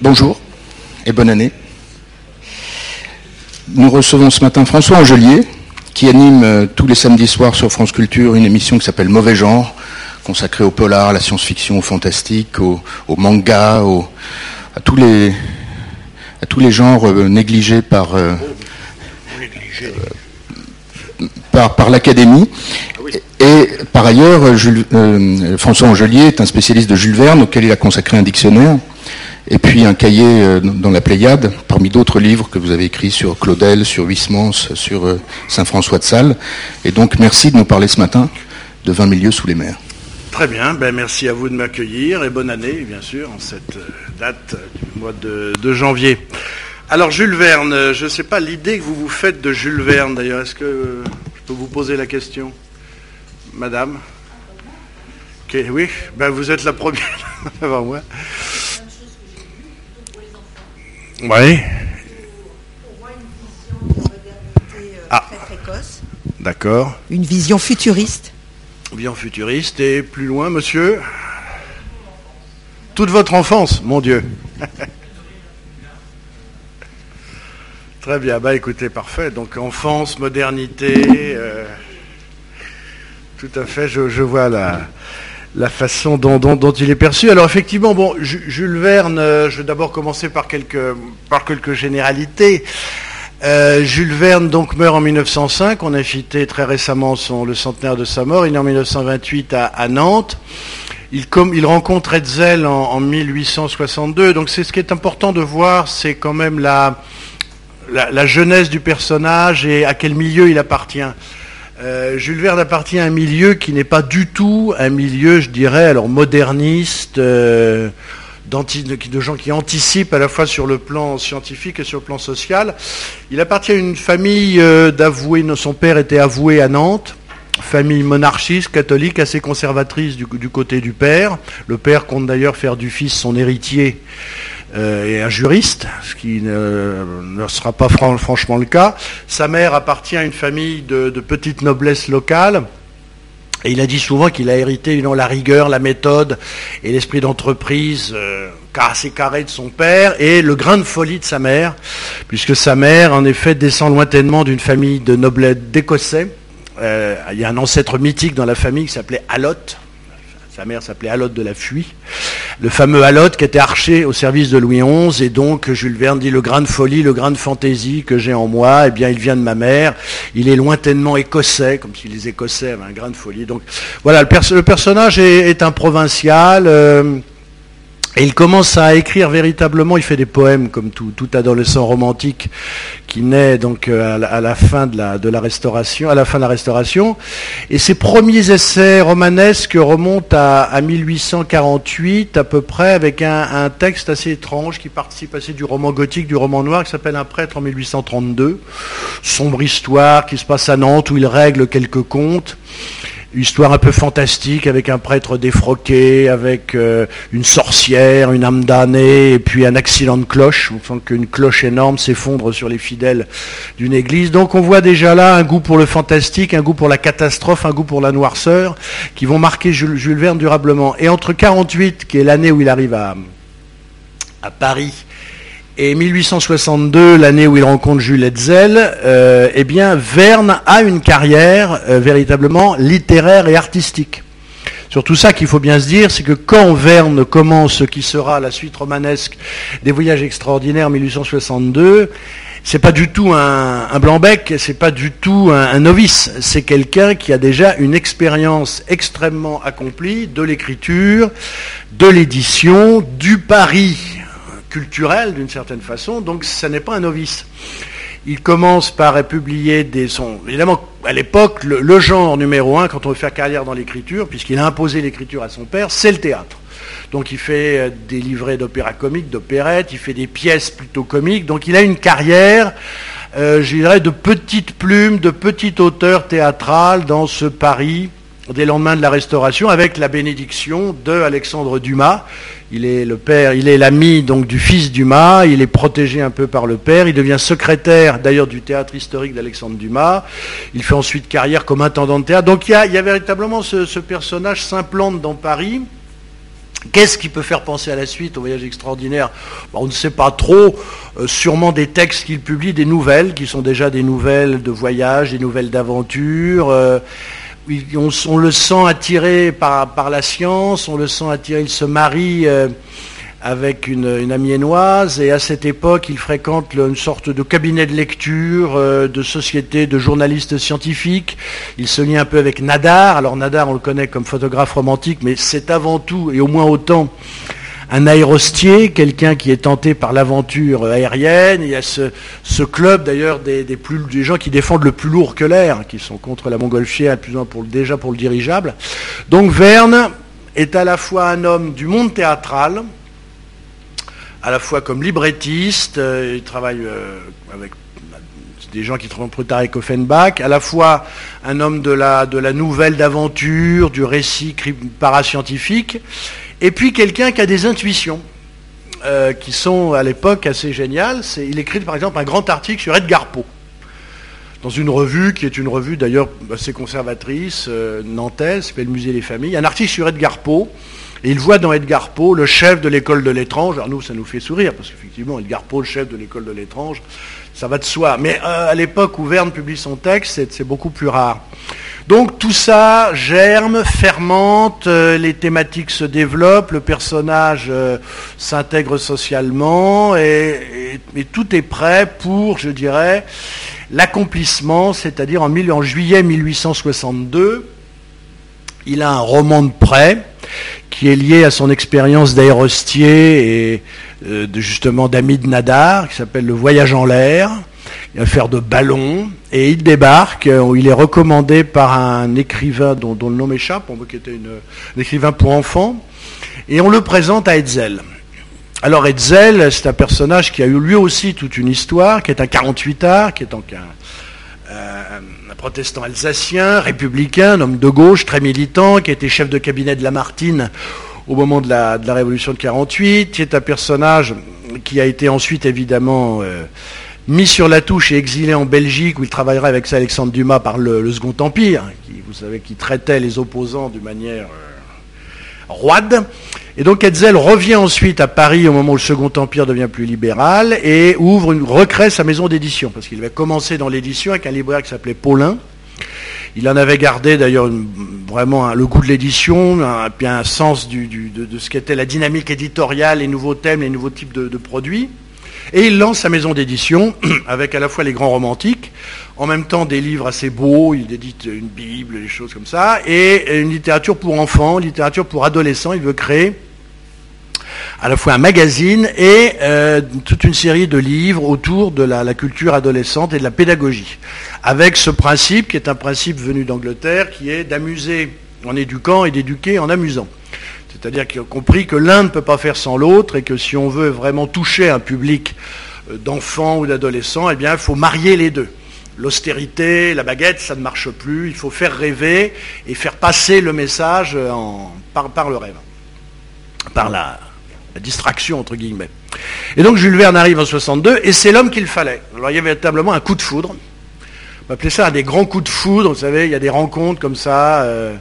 Bonjour et bonne année. Nous recevons ce matin François Angelier, qui anime euh, tous les samedis soirs sur France Culture une émission qui s'appelle Mauvais Genre, consacrée au polar, à la science-fiction, au fantastique, au, manga, à, tous les, à tous les genres euh, négligés par, euh, par, par l'académie. Et par ailleurs, François Angelier est un spécialiste de Jules Verne auquel il a consacré un dictionnaire et puis un cahier euh, dans la Pléiade, parmi d'autres livres que vous avez écrits sur Claudel, sur Huysmans, sur euh, Saint-François de Sales. Et donc merci de nous parler ce matin de 20 milieux sous les mers. Très bien, ben merci à vous de m'accueillir et bonne année, bien sûr, en cette euh, date du mois de, janvier. Alors Jules Verne, je ne sais pas l'idée que vous vous faites de Jules Verne d'ailleurs, est-ce que je peux vous poser la question? Madame? Oui, ben vous êtes la première avant moi. Oui. Ah. Très précoce. D'accord. Une vision futuriste. Vision futuriste et plus loin, monsieur Toute votre enfance, mon Dieu. Très bien, bah écoutez, parfait. Donc enfance, modernité, euh, tout à fait, je, je vois la, la façon dont, il est perçu. Alors effectivement, bon, Jules Verne, euh, je vais d'abord commencer par quelques, généralités. Euh, Jules Verne donc meurt en 1905. On a fêté très récemment son, le centenaire de sa mort. Il est en 1928 à, Nantes. Il, rencontre Hetzel en, en 1862. Donc c'est ce qui est important de voir, c'est quand même la, jeunesse du personnage et à quel milieu il appartient. Euh, Jules Verne appartient à un milieu qui n'est pas du tout un milieu, je dirais, alors moderniste, euh, de gens qui anticipent à la fois sur le plan scientifique et sur le plan social. Il appartient à une famille euh, d'avoués, son père était avoué à Nantes, famille monarchiste, catholique, assez conservatrice du, côté du père. Le père compte d'ailleurs faire du fils son héritier et un juriste, ce qui ne, sera pas franchement le cas. Sa mère appartient à une famille de, petite noblesse locale. Et il a dit souvent qu'il a hérité la rigueur, la méthode et l'esprit d'entreprise euh, assez carré de son père et le grain de folie de sa mère, puisque sa mère, en effet, descend lointainement d'une famille de noblesse d'Écossais. Euh, il y a un ancêtre mythique dans la famille qui s'appelait Allotte. Sa mère s'appelait Allotte de la Fuie. Le fameux Allotte qui était archer au service de Louis XI. Et donc, Jules Verne dit le grain de folie, le grain de fantaisie que j'ai en moi, eh bien, il vient de ma mère. Il est lointainement écossais, comme si les Écossais avaient un grain de folie. Donc, voilà, le, personnage est, un provincial. Euh, et il commence à écrire véritablement, il fait des poèmes comme tout, adolescent romantique qui naît donc euh, à la, fin de la, restauration, à la fin de la restauration. Et ses premiers essais romanesques remontent à, 1848 à peu près avec un, texte assez étrange qui participe assez du roman gothique, du roman noir qui s'appelle Un prêtre en 1832. Sombre histoire qui se passe à Nantes où il règle quelques comptes histoire un peu fantastique avec un prêtre défroqué, avec euh, une sorcière, une âme damnée, et puis un accident de cloche. On sent qu'une cloche énorme s'effondre sur les fidèles d'une église. Donc on voit déjà là un goût pour le fantastique, un goût pour la catastrophe, un goût pour la noirceur, qui vont marquer Jules, Verne durablement. Et entre 48, qui est l'année où il arrive à, à Paris, et 1862, l'année où il rencontre Jules Hetzel, euh, eh bien, Verne a une carrière euh, véritablement littéraire et artistique. Surtout ça qu'il faut bien se dire, c'est que quand Verne commence ce qui sera la suite romanesque des Voyages extraordinaires 1862, c'est pas du tout un, blanc-bec, c'est pas du tout un, un novice, c'est quelqu'un qui a déjà une expérience extrêmement accomplie de l'écriture, de l'édition, du pari culturel d'une certaine façon, donc ça n'est pas un novice. Il commence par publier des sons. Évidemment, à l'époque, le, genre numéro un, quand on veut faire carrière dans l'écriture, puisqu'il a imposé l'écriture à son père, c'est le théâtre. Donc il fait euh, des livrets d'opéra comique, d'opérette, il fait des pièces plutôt comiques. Donc il a une carrière, euh, je dirais, de petite plume, de petit auteur théâtral dans ce Paris des lendemains de la Restauration, avec la bénédiction de Alexandre Dumas. Il est le père, il est l'ami donc du fils Dumas. Il est protégé un peu par le père. Il devient secrétaire d'ailleurs du théâtre historique d'Alexandre Dumas. Il fait ensuite carrière comme intendant de théâtre. Donc il y a, véritablement ce, personnage s'implante dans Paris Qu'est-ce qui peut faire penser à la suite, au voyage extraordinaire? On ne sait pas trop. Euh, sûrement des textes qu'il publie, des nouvelles, qui sont déjà des nouvelles de voyage, des nouvelles d'aventure. Euh, on, le sent attiré par, la science, on le sent attiré, il se marie euh, avec une, amiénoise et à cette époque il fréquente une sorte de cabinet de lecture, euh, de société de journalistes scientifiques. Il se lie un peu avec Nadar. Alors Nadar on le connaît comme photographe romantique, mais c'est avant tout et au moins autant un aérostier, quelqu'un qui est tenté par l'aventure aérienne. Il y a ce, club d'ailleurs des, gens qui défendent le plus lourd que l'air, qui sont contre la montgolfière, pour, déjà pour le dirigeable. Donc Verne est à la fois un homme du monde théâtral, à la fois comme librettiste, euh, il travaille euh, avec des gens qui travaillent plus tard avec Offenbach, à la fois un homme de la nouvelle d'aventure, du récit parascientifique, et puis quelqu'un qui a des intuitions, euh, qui sont à l'époque assez géniales. il écrit par exemple un grand article sur Edgar Poe, dans une revue qui est une revue d'ailleurs assez conservatrice, euh, nantaise, s'appelle le Musée des Familles. Un article sur Edgar Poe, et il voit dans Edgar Poe le chef de l'école de l'étrange. Alors nous, ça nous fait sourire, parce qu'effectivement, Edgar Poe, le chef de l'école de l'étrange, ça va de soi. Mais euh, à l'époque où Verne publie son texte, c'est beaucoup plus rare. Donc tout ça germe, fermente, euh, les thématiques se développent, le personnage euh, s'intègre socialement et, tout est prêt pour, je dirais, l'accomplissement, c'est-à-dire en, juillet 1862, il a un roman de prêt qui est lié à son expérience d'aérostier et euh, justement d'Amid Nadar, qui s'appelle Le Voyage en l'air, une affaire de ballon, et il débarque, euh, il est recommandé par un écrivain dont, le nom échappe, on voit qu'il était un écrivain pour enfants, et on le présente à Hetzel. Alors Hetzel, c'est un personnage qui a eu lui aussi toute une histoire, qui est un 48 art, qui est donc un, protestant alsacien, républicain, un homme de gauche, très militant, qui a été chef de cabinet de Lamartine au moment de la, révolution de 48, qui est un personnage qui a été ensuite évidemment euh, mis sur la touche et exilé en Belgique, où il travaillera avec Alexandre Dumas par le, Second Empire, qui, vous savez, qui traitait les opposants d'une manière euh, roide. Et donc Hetzel revient ensuite à Paris au moment où le Second Empire devient plus libéral et ouvre recrée sa maison d'édition, parce qu'il avait commencé dans l'édition avec un libraire qui s'appelait Paulin. Il en avait gardé d'ailleurs vraiment le goût de l'édition, un, un sens de, ce qu'était la dynamique éditoriale, les nouveaux thèmes, les nouveaux types de produits. Et il lance sa maison d'édition avec à la fois les grands romantiques, en même temps des livres assez beaux, il édite une Bible, des choses comme ça, et une littérature pour enfants, littérature pour adolescents. Il veut créer à la fois un magazine et euh, toute une série de livres autour de la, culture adolescente et de la pédagogie. Avec ce principe, qui est un principe venu d'Angleterre, qui est d'amuser en éduquant et d'éduquer en amusant. C'est-à-dire qu'il a compris que l'un ne peut pas faire sans l'autre et que si on veut vraiment toucher un public euh, d'enfants ou d'adolescents, eh bien, il faut marier les deux. L'austérité, la baguette, ça ne marche plus. Il faut faire rêver et faire passer le message par, le rêve, par la, distraction, entre guillemets. Et donc Jules Verne arrive en 62 et c'est l'homme qu'il fallait. Alors il y avait véritablement un coup de foudre. On appeler ça un des grands coups de foudre. Vous savez, il y a des rencontres comme ça. Euh,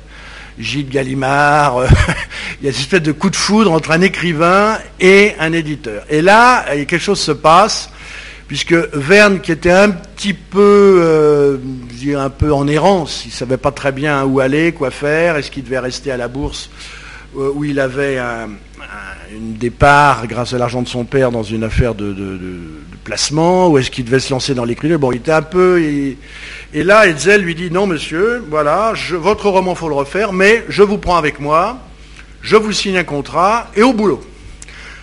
Gilles Gallimard, euh, il y a une espèce de coup de foudre entre un écrivain et un éditeur. Et là, quelque chose se passe, puisque Verne, qui était un petit peu, euh, un peu en errance, il ne savait pas très bien où aller, quoi faire, est-ce qu'il devait rester à la bourse, euh, où il avait un, départ grâce à l'argent de son père dans une affaire de, ou est-ce qu'il devait se lancer dans l'écriture Bon, il était un peu... Et là, Hetzel lui dit, non monsieur, voilà, votre roman, faut le refaire, mais je vous prends avec moi, je vous signe un contrat, et au boulot.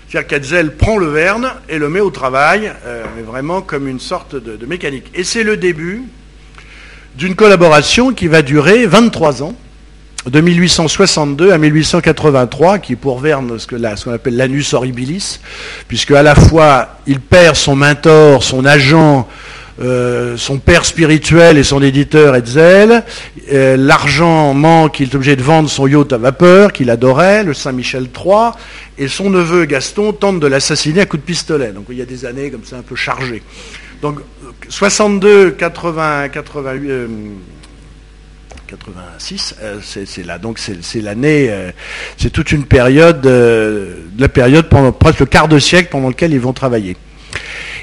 C'est-à-dire qu'Hetzel prend le Verne et le met au travail, euh, mais vraiment comme une sorte de, mécanique. Et c'est le début d'une collaboration qui va durer 23 ans, de 1862 à 1883, qui est pour Verne ce qu'on appelle l'anus horribilis, puisque à la fois il perd son mentor, son agent, euh, son père spirituel et son éditeur Hetzel. Euh, l'argent manque, il est obligé de vendre son yacht à vapeur qu'il adorait, le Saint-Michel III, et son neveu Gaston tente de l'assassiner à coup de pistolet. Donc il y a des années comme ça un peu chargées. Donc 62, 80, 88, 86, c'est là. Donc c'est l'année, c'est toute une période, la période pendant presque le quart de siècle pendant lequel ils vont travailler.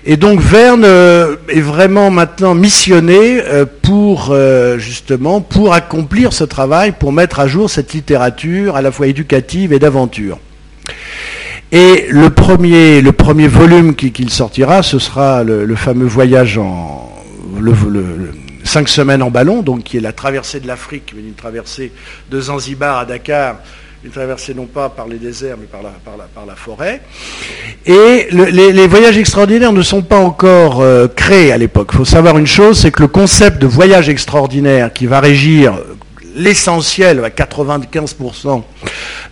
Et donc Verne est vraiment maintenant missionné pour justement pour accomplir ce travail, pour mettre à jour cette littérature à la fois éducative et d'aventure. Et le premier, le premier volume qu'il sortira, ce sera le, fameux voyage en cinq semaines en ballon, donc qui est la traversée de l'Afrique, une traversée de Zanzibar à Dakar, une traversée non pas par les déserts, mais par la, forêt. Et les, voyages extraordinaires ne sont pas encore euh, créés à l'époque. Il faut savoir une chose, c'est que le concept de voyage extraordinaire qui va régir l'essentiel, à 95%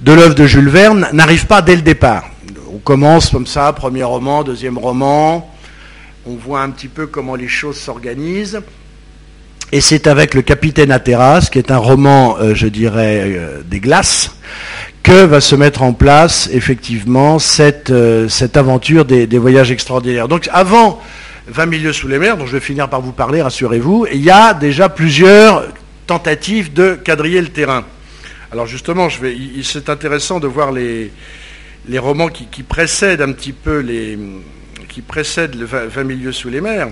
de l'œuvre de Jules Verne, n'arrive pas dès le départ. On commence comme ça, premier roman, deuxième roman, on voit un petit peu comment les choses s'organisent. Et c'est avec le Capitaine à terrasse, qui est un roman, euh, je dirais, euh, des glaces, que va se mettre en place effectivement cette, euh, aventure des, voyages extraordinaires. Donc avant 20 milieux sous les mers, dont je vais finir par vous parler, rassurez-vous, il y a déjà plusieurs tentative de quadriller le terrain. Alors justement, c'est intéressant de voir les, les romans qui, précèdent un petit peu les, qui précèdent le 20 milieux sous les mers.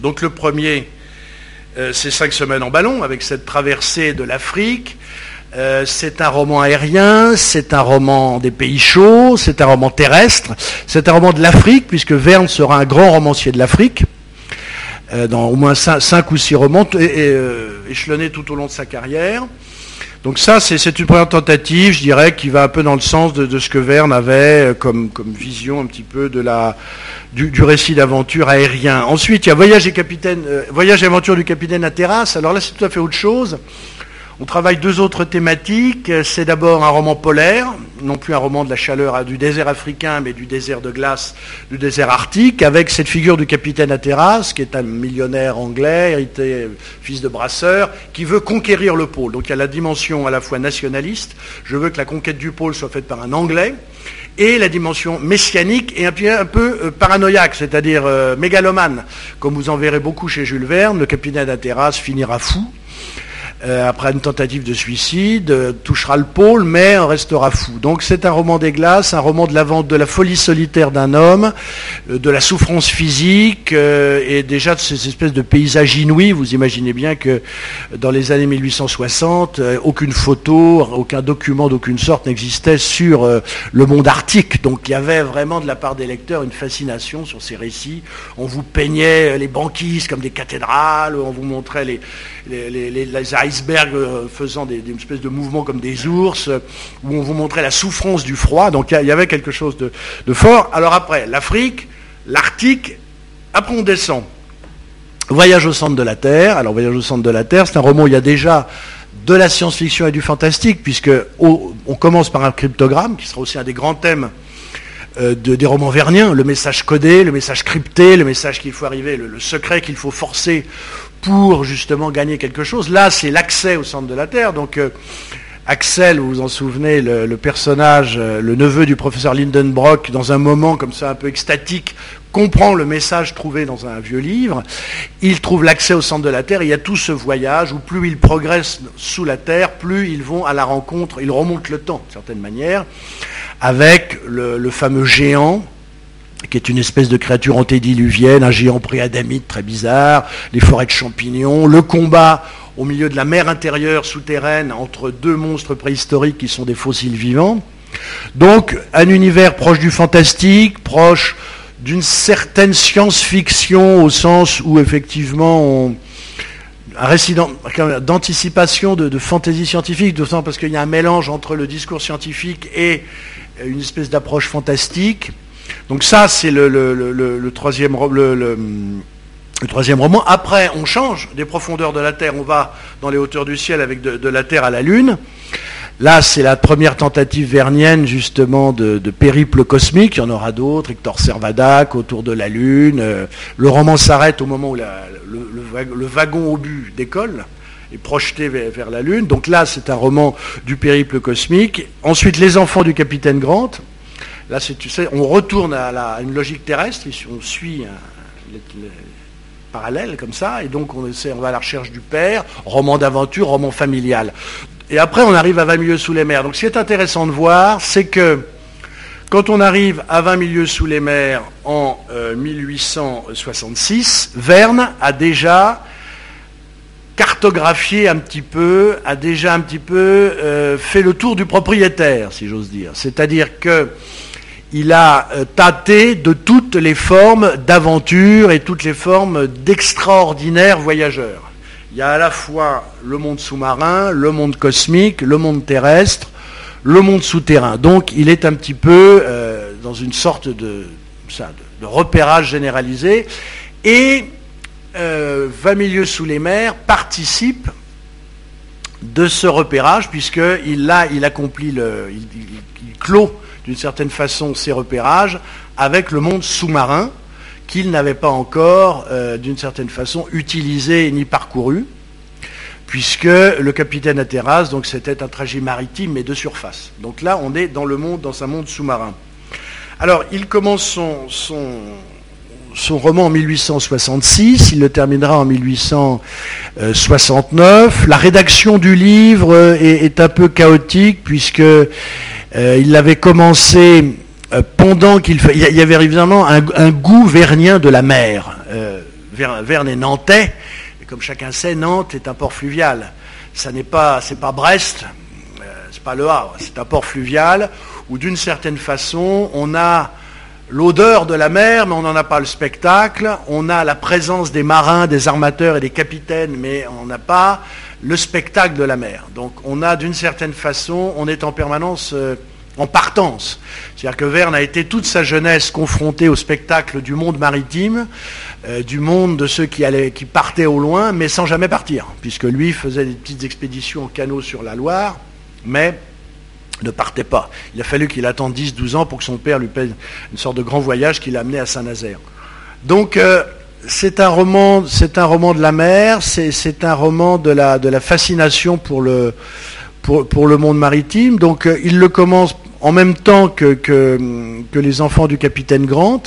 Donc le premier, euh, c'est Cinq semaines en ballon, avec cette traversée de l'Afrique. Euh, c'est un roman aérien, c'est un roman des pays chauds, c'est un roman terrestre, c'est un roman de l'Afrique, puisque Verne sera un grand romancier de l'Afrique. Euh, dans au moins cinq, ou six romans, échelonnés tout au long de sa carrière. Donc ça, c'est une première tentative, je dirais, qui va un peu dans le sens de, ce que Verne avait euh, comme, vision un petit peu du, récit d'aventure aérien. Ensuite, il y a Voyage et, capitaine, Voyage et aventure du capitaine à terrasse. Alors là, c'est tout à fait autre chose. On travaille deux autres thématiques. C'est d'abord un roman polaire, non plus un roman de la chaleur du désert africain, mais du désert de glace, du désert arctique, avec cette figure du capitaine Atterras, qui est un millionnaire anglais, hérité, fils de brasseur, qui veut conquérir le pôle. Donc il y a la dimension à la fois nationaliste, je veux que la conquête du pôle soit faite par un anglais, et la dimension messianique et un peu, euh, paranoïaque, c'est-à-dire euh, mégalomane. Comme vous en verrez beaucoup chez Jules Verne, le capitaine Atterras finira fou, euh, après une tentative de suicide, euh, touchera le pôle, mais restera fou. Donc c'est un roman des glaces, un roman de la de la folie solitaire d'un homme, euh, de la souffrance physique et déjà de ces espèces de paysages inouïs. Vous imaginez bien que dans les années 1860, aucune photo, aucun document d'aucune sorte n'existait sur le monde arctique. Donc il y avait vraiment de la part des lecteurs une fascination sur ces récits. On vous peignait les banquises comme des cathédrales, on vous montrait les, les, les, icebergs euh, faisant des, espèces de mouvements comme des ours, euh, où on vous montrait la souffrance du froid. Donc il y, avait quelque chose de, fort. Alors après, l'Afrique, l'Arctique, après on descend. Voyage au centre de la Terre. Alors Voyage au centre de la Terre, c'est un roman où il y a déjà de la science-fiction et du fantastique, puisque on commence par un cryptogramme, qui sera aussi un des grands thèmes euh, des romans verniens, le message codé, le message crypté, le message qu'il faut arriver, le secret qu'il faut forcer pour justement gagner quelque chose. Là, c'est l'accès au centre de la Terre. Donc, euh, Axel, vous vous en souvenez, le, personnage, euh, le neveu du professeur Lindenbrock, dans un moment comme ça un peu extatique, comprend le message trouvé dans un vieux livre. Il trouve l'accès au centre de la Terre. il y a tout ce voyage où plus ils progressent sous la Terre, plus ils vont à la rencontre, ils remontent le temps, d'une certaine manière, avec le fameux géant qui est une espèce de créature antédiluvienne, un géant préadamite très bizarre, les forêts de champignons, le combat au milieu de la mer intérieure souterraine entre deux monstres préhistoriques qui sont des fossiles vivants. Donc un univers proche du fantastique, proche d'une certaine science-fiction au sens où effectivement un récit d'anticipation de, de, fantaisie scientifique, d'autant parce qu'il y a un mélange entre le discours scientifique et une espèce d'approche fantastique. Donc ça, c'est le, troisième, roman. Après, on change des profondeurs de la Terre, on va dans les hauteurs du ciel avec de, la Terre à la Lune. Là, c'est la première tentative vernienne, justement, de, périple cosmique. Il y en aura d'autres, Hector Servadac, autour de la Lune. Euh, le roman s'arrête au moment où le, wagon but décolle est projeté vers, la Lune. Donc là, c'est un roman du périple cosmique. Ensuite, Les enfants du capitaine Grant. Là, on retourne à, une logique terrestre, on suit parallèles comme ça, et donc on va à la recherche du père, roman d'aventure, roman familial. Et après, on arrive à 20 milieux sous les mers. Donc ce qui est intéressant de voir, c'est que quand on arrive à 20 milieux sous les mers en 1866, euh, Verne a déjà cartographié un petit peu, a déjà un petit peu euh, fait le tour du propriétaire, si j'ose dire. C'est-à-dire que il a euh, tâté de toutes les formes d'aventure et toutes les formes d'extraordinaires voyageurs. Il y a à la fois le monde sous-marin, le monde cosmique, le monde terrestre, le monde souterrain. Donc il est un petit peu euh, dans une sorte de, de, repérage généralisé. Et 20 euh, milieux sous les mers participe de ce repérage, puisqu'il il accomplit le. Il, clôt d'une certaine façon ses repérages avec le monde sous-marin qu'il n'avait pas encore, euh, d'une certaine façon, utilisé ni parcouru puisque le capitaine Ateras, donc c'était un trajet maritime mais de surface. Donc là, on est dans le monde, dans un monde sous-marin. Alors, il commence son, roman en 1866, il le terminera en 1869. La rédaction du livre est, un peu chaotique puisque euh, il l'avait commencé euh, pendant qu'il il y avait évidemment un, goût vernien de la mer. Euh, Verne est nantais, comme chacun sait, Nantes est un port fluvial. Ça n'est pas Brest, euh, c'est pas Le Havre, c'est un port fluvial où d'une certaine façon on a l'odeur de la mer, mais on n'en a pas le spectacle. On a la présence des marins, des armateurs et des capitaines, mais on n'a pas le spectacle de la mer. Donc on a d'une certaine façon, on est en permanence euh, en partance. C'est-à-dire que Verne a été toute sa jeunesse confronté au spectacle du monde maritime, euh, du monde de ceux qui, allaient, qui partaient au loin, mais sans jamais partir, puisque lui faisait des petites expéditions en canot sur la Loire, mais ne partait pas. Il a fallu qu'il attende 10-12 ans pour que son père lui paye une sorte de grand voyage qui l'a amené à Saint-Nazaire. Donc, euh, c'est un roman, de la mer, c'est un roman de la, fascination pour le, monde maritime. Donc euh, il le commence en même temps que, les enfants du capitaine Grant.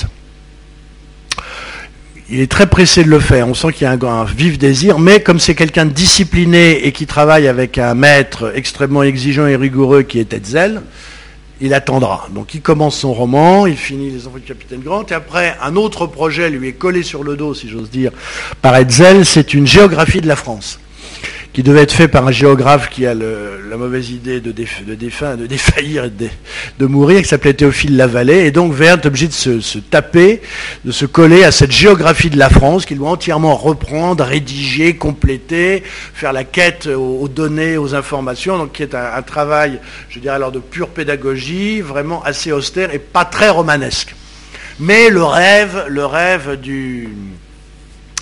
Il est très pressé de le faire, on sent qu'il y a un, vif désir, mais comme c'est quelqu'un de discipliné et qui travaille avec un maître extrêmement exigeant et rigoureux qui est Hetzel, il attendra. Donc il commence son roman, il finit Les enfants du capitaine Grant, et après un autre projet lui est collé sur le dos, si j'ose dire, par Hetzel, c'est une géographie de la France qui devait être fait par un géographe qui a la mauvaise idée de, de, de défaillir et de, mourir, qui s'appelait Théophile Lavallée. Et donc Verne est obligé de se, taper, de se coller à cette géographie de la France qu'il doit entièrement reprendre, rédiger, compléter, faire la quête aux, données, aux informations, donc qui est un, travail, je dirais alors, de pure pédagogie, vraiment assez austère et pas très romanesque. Mais le rêve, le du,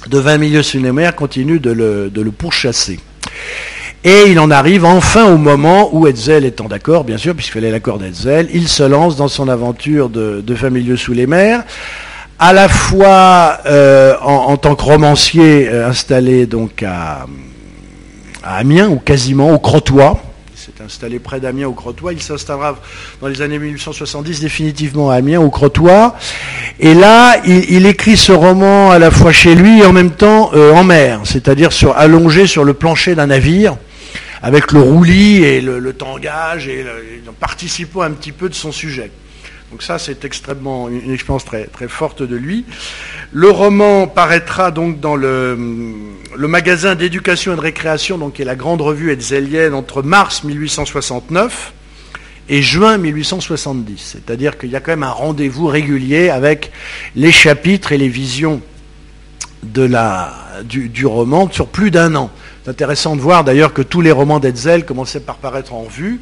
de 20 milieux cinémaires continue de le, de le pourchasser. Et il en arrive enfin au moment où Hetzel étant d'accord, bien sûr, puisqu'il fallait l'accord d'Hetzel, il se lance dans son aventure de, de sous les mers, à la fois euh, en, tant que romancier euh, installé donc à, à, Amiens, ou quasiment au Crotoy, s'est installé près d'Amiens au Crotoy. Il s'installera dans les années 1870 définitivement à Amiens au Crotoy. Et là, il, écrit ce roman à la fois chez lui et en même temps euh, en mer, c'est-à-dire allongé sur le plancher d'un navire avec le roulis et le, tangage et, participant un petit peu de son sujet. Donc ça, c'est extrêmement une expérience très, forte de lui. Le roman paraîtra donc dans le, magasin d'éducation et de récréation, donc qui est la grande revue etzelienne, entre mars 1869 et juin 1870. C'est-à-dire qu'il y a quand même un rendez-vous régulier avec les chapitres et les visions du, roman sur plus d'un an. C'est intéressant de voir d'ailleurs que tous les romans d'Hetzel commençaient par paraître en revue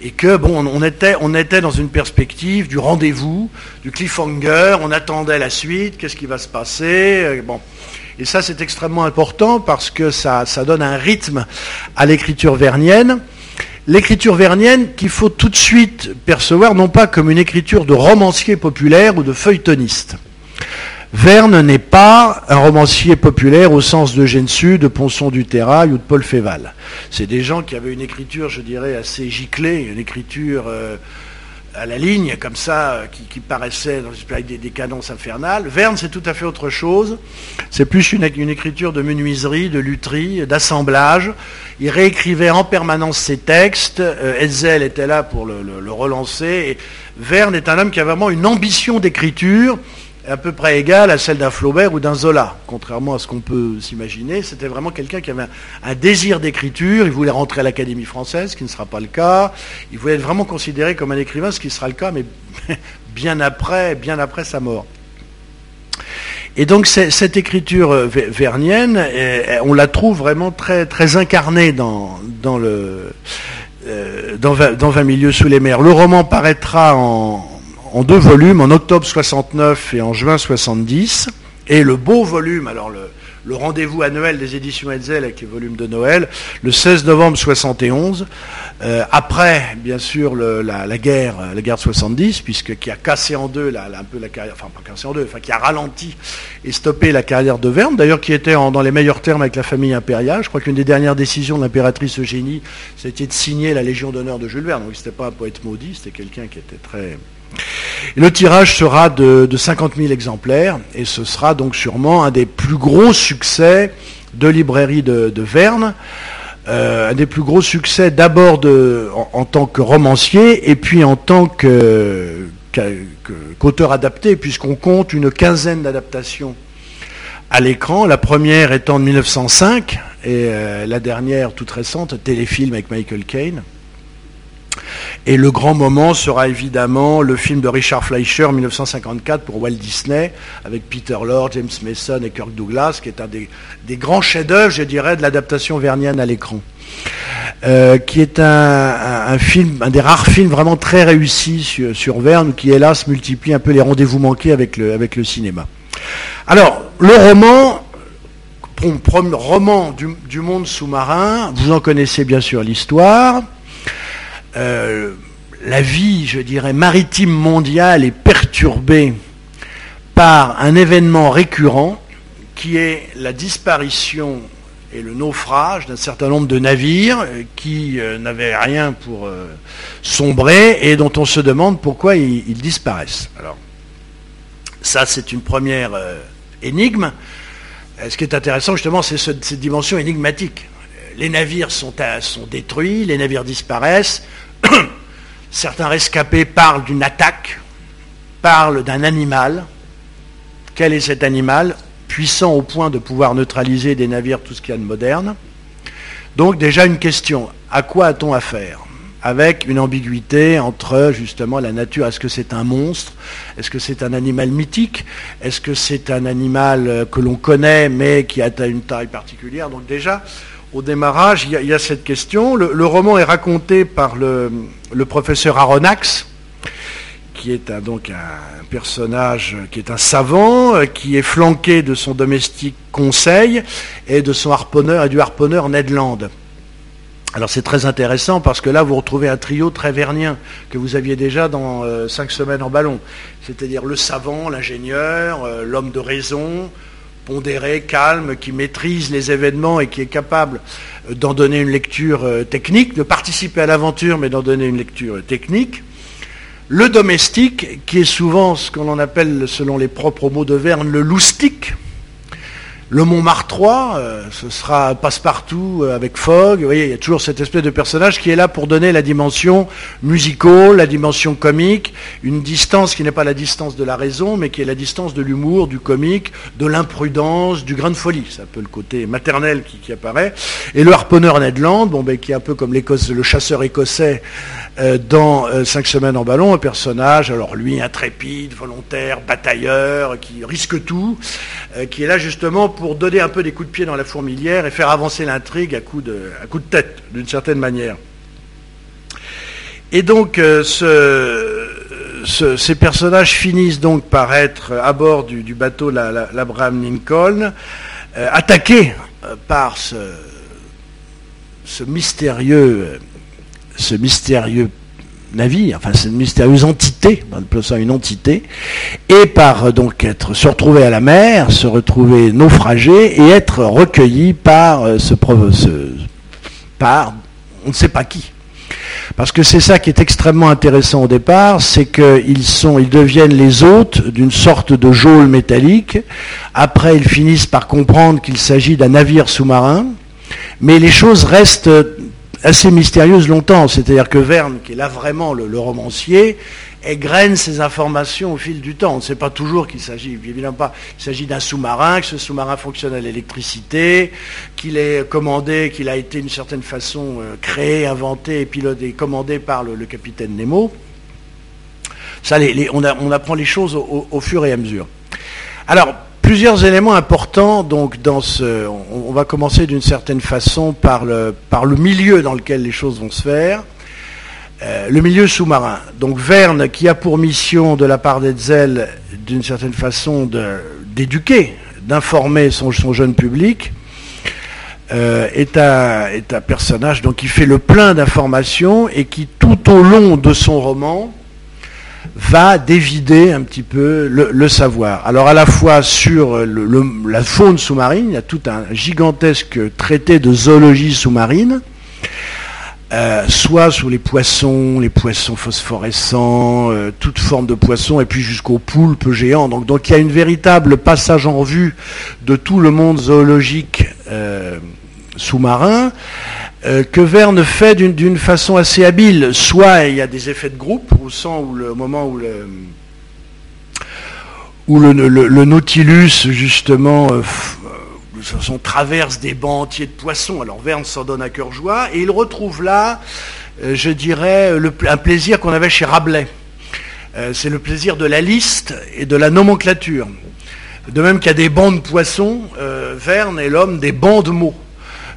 et que bon, on était, dans une perspective du rendez-vous, du cliffhanger, on attendait la suite, qu'est-ce qui va se passer, euh. Et ça, c'est extrêmement important parce que ça, ça donne un rythme à l'écriture vernienne. L'écriture vernienne qu'il faut tout de suite percevoir non pas comme une écriture de romancier populaire ou de feuilletoniste. Verne n'est pas un romancier populaire au sens de Gensu, de Ponson du Terrail ou de Paul Féval. C'est des gens qui avaient une écriture, je dirais, assez giclée, une écriture euh, à la ligne, comme ça, euh, qui, paraissait avec des, des, cadences infernales. Verne, c'est tout à fait autre chose. C'est plus une, écriture de menuiserie, de lutherie, d'assemblage. Il réécrivait en permanence ses textes. Euh, était là pour le, relancer. Verne est un homme qui a vraiment une ambition d'écriture à peu près égale à celle d'un Flaubert ou d'un Zola, contrairement à ce qu'on peut s'imaginer. C'était vraiment quelqu'un qui avait un, désir d'écriture, il voulait rentrer à l'Académie française, ce qui ne sera pas le cas. Il voulait être vraiment considéré comme un écrivain, ce qui sera le cas, mais bien après, sa mort. Et donc cette écriture euh, vernienne, on la trouve vraiment très, incarnée dans, dans, le, euh, dans, 20 milieux sous les mers. Le roman paraîtra en, en deux volumes, en octobre 69 et en juin 70. Et le beau volume, alors le, rendez-vous annuel des éditions Hetzel avec les volumes de Noël, le 16 novembre 71, euh, après bien sûr la, guerre, la guerre de 70, puisque qui a cassé en deux un peu la carrière, enfin pas cassé en deux, enfin qui a ralenti et stoppé la carrière de Verne, d'ailleurs qui était dans les meilleurs termes avec la famille impériale. Je crois qu'une des dernières décisions de l'impératrice Eugénie, c'était de signer la Légion d'honneur de Jules Verne. Donc c'était pas un poète maudit, c'était quelqu'un qui était très le tirage sera de, 50 000 exemplaires et ce sera donc sûrement un des plus gros succès de librairie de, Verne. Euh, un des plus gros succès d'abord en, tant que romancier et puis en tant qu'auteur adapté, puisqu'on compte une quinzaine d'adaptations à l'écran. La première étant en 1905 et euh, la dernière toute récente, téléfilm avec Michael Caine. Et le grand moment sera évidemment le film de Richard Fleischer 1954 pour Walt Disney, avec Peter Lord, James Mason et Kirk Douglas, qui est un des, grands chefs-d'œuvre, je dirais, de l'adaptation vernienne à l'écran. Euh, qui est un, film, un des rares films vraiment très réussis sur, Verne, qui hélas multiplie un peu les rendez-vous manqués avec le, cinéma. Alors, le roman, roman du monde sous-marin, vous en connaissez bien sûr l'histoire. Euh, la vie, je dirais, maritime mondiale est perturbée par un événement récurrent qui est la disparition et le naufrage d'un certain nombre de navires qui euh, n'avaient rien pour euh, sombrer et dont on se demande pourquoi ils, disparaissent. Alors, ça, c'est une première énigme. Ce qui est intéressant, justement, c'est cette dimension énigmatique. Les navires sont, détruits, les navires disparaissent. Certains rescapés parlent d'une attaque, parlent d'un animal. Quel est cet animal Puissant au point de pouvoir neutraliser des navires, tout ce qu'il y a de moderne. Donc déjà une question, à quoi a-t-on affaire avec une ambiguïté entre justement la nature? Est-ce que c'est un monstre? Est-ce que c'est un animal mythique? Est-ce que c'est un animal que l'on connaît mais qui a une taille particulière? Donc déjà, au démarrage, il y, a, cette question. Le, roman est raconté par le, professeur Aronnax, qui est un, donc un personnage qui est un savant, euh, qui est flanqué de son domestique Conseil et de son harponneur du harponneur Ned Land. Alors c'est très intéressant parce que là vous retrouvez un trio très vernien que vous aviez déjà dans euh, Cinq semaines en ballon, c'est-à-dire le savant, l'ingénieur, euh, l'homme de raison, pondéré, calme, qui maîtrise les événements et qui est capable euh, d'en donner une lecture euh, technique, de participer à l'aventure, mais d'en donner une lecture euh, technique. Le domestique, qui est souvent ce qu'on appelle, selon les propres mots de Verne, le loustique, le Montmartre 3, euh, ce sera passe-partout euh, avec Fogg. Vous voyez, il y a toujours cette espèce de personnage qui est là pour donner la dimension musicale, la dimension comique, une distance qui n'est pas la distance de la raison, mais qui est la distance de l'humour, du comique, de l'imprudence, du grain de folie. C'est un peu le côté maternel qui, apparaît. Et le harponneur Ned Land, bon, ben, qui est un peu comme le chasseur écossais euh, dans Cinq semaines en ballon, un personnage, alors lui, intrépide, volontaire, batailleur, qui risque tout, qui est là justement pour donner un peu des coups de pied dans la fourmilière et faire avancer l'intrigue à coup de, coup de tête, d'une certaine manière. Et donc, euh, ces personnages finissent donc par être à bord du, bateau l'Abraham Lincoln, euh, attaqués euh, par ce mystérieux navire, enfin c'est une mystérieuse entité, on une entité, et par euh, donc être se retrouver à la mer, se retrouver naufragé et être recueilli par euh, ce, ce par on ne sait pas qui. Parce que c'est ça qui est extrêmement intéressant au départ, c'est qu'ils sont, ils deviennent les hôtes d'une sorte de geôle métallique. Après, ils finissent par comprendre qu'il s'agit d'un navire sous-marin. Mais les choses restent assez mystérieuses longtemps. C'est-à-dire que Verne, qui est là vraiment le romancier, égrène ces informations au fil du temps. On ne sait pas toujours qu'il s'agit, évidemment pas, il s'agit d'un sous-marin, que ce sous-marin fonctionne à l'électricité, qu'il est commandé, qu'il a été d'une certaine façon euh, créé, inventé, piloté, commandé par le, capitaine Nemo. Ça, on, apprend les choses au, fur et à mesure. Alors, plusieurs éléments importants. Donc, dans ce, on, va commencer d'une certaine façon par le, milieu dans lequel les choses vont se faire. Euh, le milieu sous-marin. Donc Verne, qui a pour mission de la part d'Etzel, d'une certaine façon, d'éduquer, d'informer son, jeune public, euh, est, un, personnage qui fait le plein d'informations et qui, tout au long de son roman, va dévider un petit peu le, savoir. Alors à la fois sur la faune sous-marine, il y a tout un gigantesque traité de zoologie sous-marine, euh, soit sur les poissons, les poissons phosphorescents, euh, toute forme de poissons, et puis jusqu'aux poulpes géants. Donc, il y a une véritable passage en revue de tout le monde zoologique euh, sous-marin que Verne fait d'une façon assez habile. Soit il y a des effets de groupe, au, moment où le, Nautilus justement on traverse des bancs entiers de poissons. Alors Verne s'en donne à cœur joie et il retrouve là, euh, je dirais, un plaisir qu'on avait chez Rabelais. Euh, c'est le plaisir de la liste et de la nomenclature. De même qu'il y a des bancs de poissons, euh, Verne est l'homme des bancs de mots.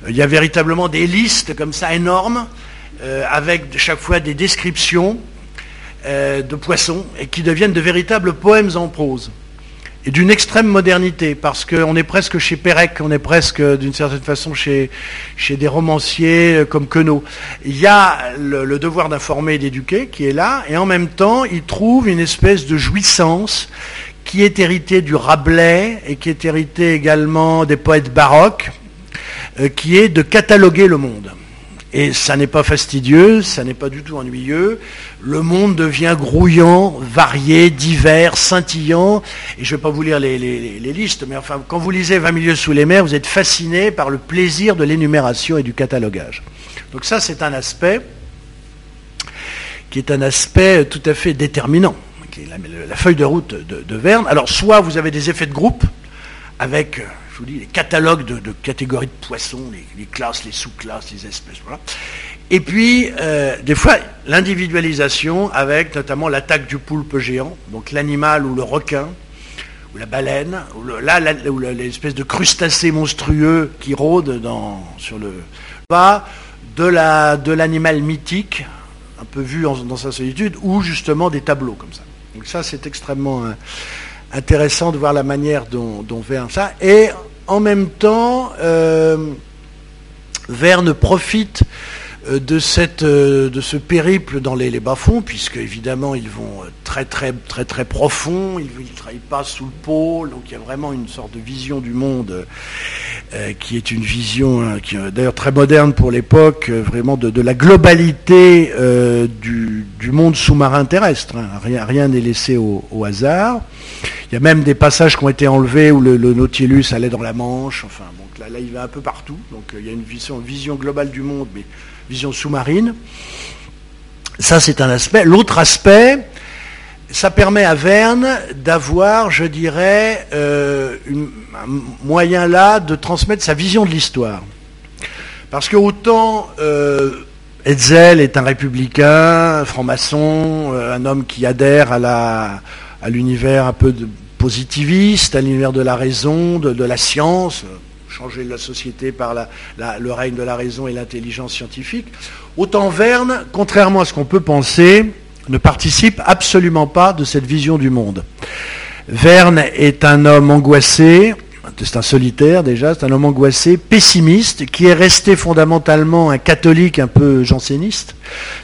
Il y a véritablement des listes comme ça énormes, avec chaque fois des descriptions de poissons, et qui deviennent de véritables poèmes en prose et d'une extrême modernité, parce qu'on est presque chez Pérec, on est presque d'une certaine façon chez, chez des romanciers euh, comme Queneau. Il y a le, devoir d'informer et d'éduquer qui est là, et en même temps, il trouve une espèce de jouissance qui est héritée du Rabelais et qui est héritée également des poètes baroques, euh, qui est de cataloguer le monde. Et ça n'est pas fastidieux, ça n'est pas du tout ennuyeux. Le monde devient grouillant, varié, divers, scintillant. Et je ne vais pas vous lire les, listes, mais enfin, quand vous lisez 20 milieux sous les mers, vous êtes fasciné par le plaisir de l'énumération et du catalogage. Donc ça, c'est un aspect qui est un aspect tout à fait déterminant, qui est la, feuille de route de Verne. Alors, soit vous avez des effets de groupe, avec euh, les catalogues de, catégories de poissons, les, classes, les sous-classes, les espèces. Voilà. Et puis, euh, des fois, l'individualisation avec notamment l'attaque du poulpe géant, donc l'animal ou le requin, ou la baleine, ou là, l'espèce de crustacé monstrueux qui rôde sur le pas de l'animal mythique, un peu vu dans sa solitude, ou justement des tableaux comme ça. Donc ça, c'est extrêmement euh, intéressant de voir la manière dont, dont Verne ça. Et en même temps, euh, Verne profite euh, euh, de ce périple dans les, bas-fonds, puisque évidemment ils vont très très très très profond, ils, ils, passent sous le pôle, donc il y a vraiment une sorte de vision du monde qui est une vision hein, d'ailleurs très moderne pour l'époque, vraiment de, la globalité du, monde sous-marin terrestre. Hein. Rien n'est laissé au, hasard. Il y a même des passages qui ont été enlevés où le, Nautilus allait dans la Manche. Enfin, donc là, il va un peu partout. Donc euh, il y a une vision globale du monde, mais vision sous-marine. Ça, c'est un aspect. L'autre aspect, ça permet à Verne d'avoir, je dirais, euh, un moyen là de transmettre sa vision de l'histoire. Parce que autant euh, Hetzel est un républicain, franc-maçon, un homme qui adhère à l'univers un peu positiviste, à l'univers de la raison, de, la science, changer la société par le règne de la raison et l'intelligence scientifique, autant Verne, contrairement à ce qu'on peut penser, ne participe absolument pas de cette vision du monde. Verne est un homme angoissé, c'est un solitaire déjà, c'est un homme angoissé, pessimiste, qui est resté fondamentalement un catholique un peu janséniste,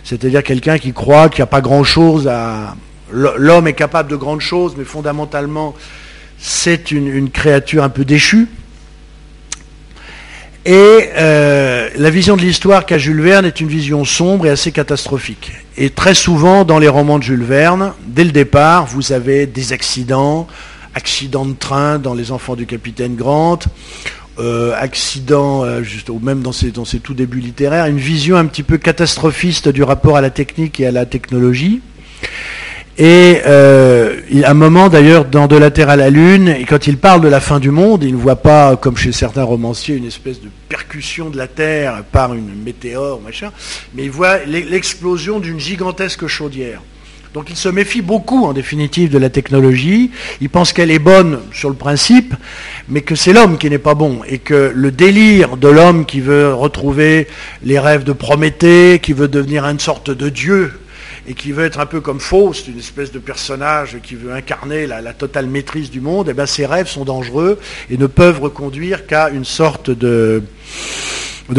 c'est-à-dire quelqu'un qui croit qu'il n'y a pas grand-chose à, l'homme est capable de grandes choses, mais fondamentalement, c'est une, créature un peu déchue. Et euh, la vision de l'histoire qu'a Jules Verne est une vision sombre et assez catastrophique. Et très souvent, dans les romans de Jules Verne, dès le départ, vous avez des accidents, accidents de train dans Les Enfants du Capitaine Grant, euh, accidents, euh, juste, ou même dans ses, dans ses tout débuts littéraires, une vision un petit peu catastrophiste du rapport à la technique et à la technologie. Et euh, à un moment d'ailleurs, dans De la Terre à la Lune, et quand il parle de la fin du monde, il ne voit pas, comme chez certains romanciers, une espèce de percussion de la Terre par une météore, machin, mais il voit l'explosion d'une gigantesque chaudière. Donc il se méfie beaucoup, en définitive, de la technologie. Il pense qu'elle est bonne sur le principe, mais que c'est l'homme qui n'est pas bon. Et que le délire de l'homme qui veut retrouver les rêves de Prométhée, qui veut devenir une sorte de Dieu, et qui veut être un peu comme Faust, une espèce de personnage qui veut incarner la, totale maîtrise du monde, eh bien ces rêves sont dangereux et ne peuvent reconduire qu'à une sorte de,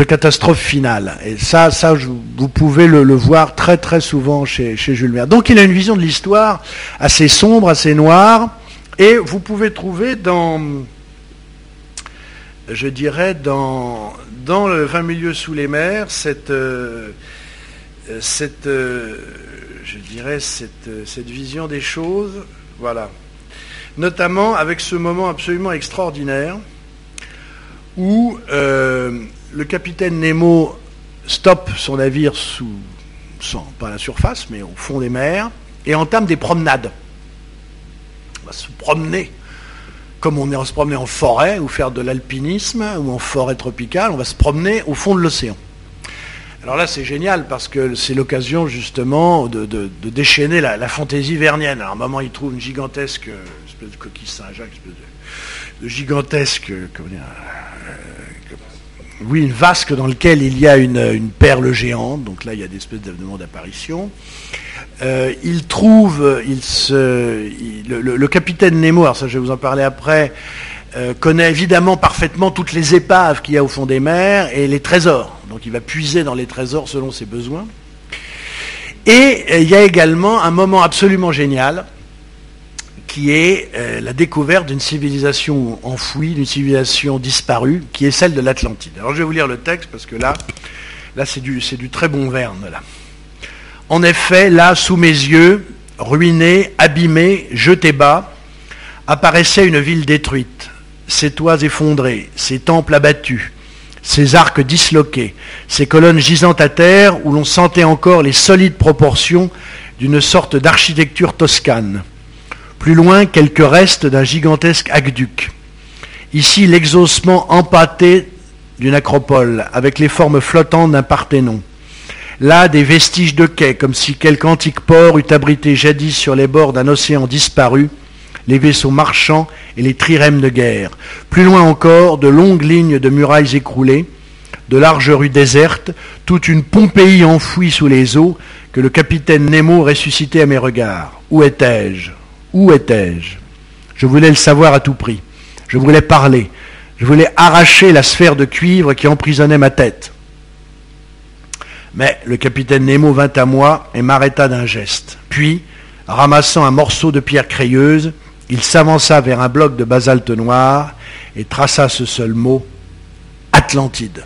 catastrophe finale. Et ça, ça vous pouvez le, voir très très souvent chez, Jules Verne. Donc il a une vision de l'histoire assez sombre, assez noire, et vous pouvez trouver dans, je dirais, dans, dans le 20 milieux sous les mers, cette, euh, cette euh, je dirais, cette, cette vision des choses. Voilà. Notamment avec ce moment absolument extraordinaire où euh, le capitaine Nemo stoppe son navire sous, pas à la surface, mais au fond des mers, et entame des promenades. On va se promener, comme on est se promener en forêt, ou faire de l'alpinisme, ou en forêt tropicale, on va se promener au fond de l'océan. Alors là, c'est génial parce que c'est l'occasion justement de, déchaîner la, fantaisie vernienne. À un moment, il trouve une gigantesque euh, espèce de coquille Saint-Jacques, gigantesque, euh, euh, oui, une vasque dans laquelle il y a une, perle géante. Donc là, il y a des espèces d'événements d'apparition. il trouve, il se, le, capitaine Nemo, alors ça je vais vous en parler après, euh, connaît évidemment parfaitement toutes les épaves qu'il y a au fond des mers et les trésors. Donc il va puiser dans les trésors selon ses besoins. Et euh, il y a également un moment absolument génial qui est euh, la découverte d'une civilisation enfouie, d'une civilisation disparue, qui est celle de l'Atlantide. Alors je vais vous lire le texte parce que là, là c'est du, du très bon Verne. Là. En effet, là, sous mes yeux, ruinée, abîmée, jetée bas, apparaissait une ville détruite, ses toits effondrés, ses temples abattus, ses arcs disloqués, ses colonnes gisantes à terre où l'on sentait encore les solides proportions d'une sorte d'architecture toscane. Plus loin, quelques restes d'un gigantesque aqueduc. Ici, l'exhaussement empâté d'une acropole, avec les formes flottantes d'un Parthénon. Là, des vestiges de quais, comme si quelque antique port eût abrité jadis sur les bords d'un océan disparu, les vaisseaux marchands et les trirèmes de guerre. Plus loin encore, de longues lignes de murailles écroulées, de larges rues désertes, toute une Pompéi enfouie sous les eaux que le capitaine Nemo ressuscitait à mes regards. Où étais-je? Où étais-je? Je voulais le savoir à tout prix. Je voulais parler. Je voulais arracher la sphère de cuivre qui emprisonnait ma tête. Mais le capitaine Nemo vint à moi et m'arrêta d'un geste. Puis, ramassant un morceau de pierre crayeuse, il s'avança vers un bloc de basalte noir et traça ce seul mot Atlantide.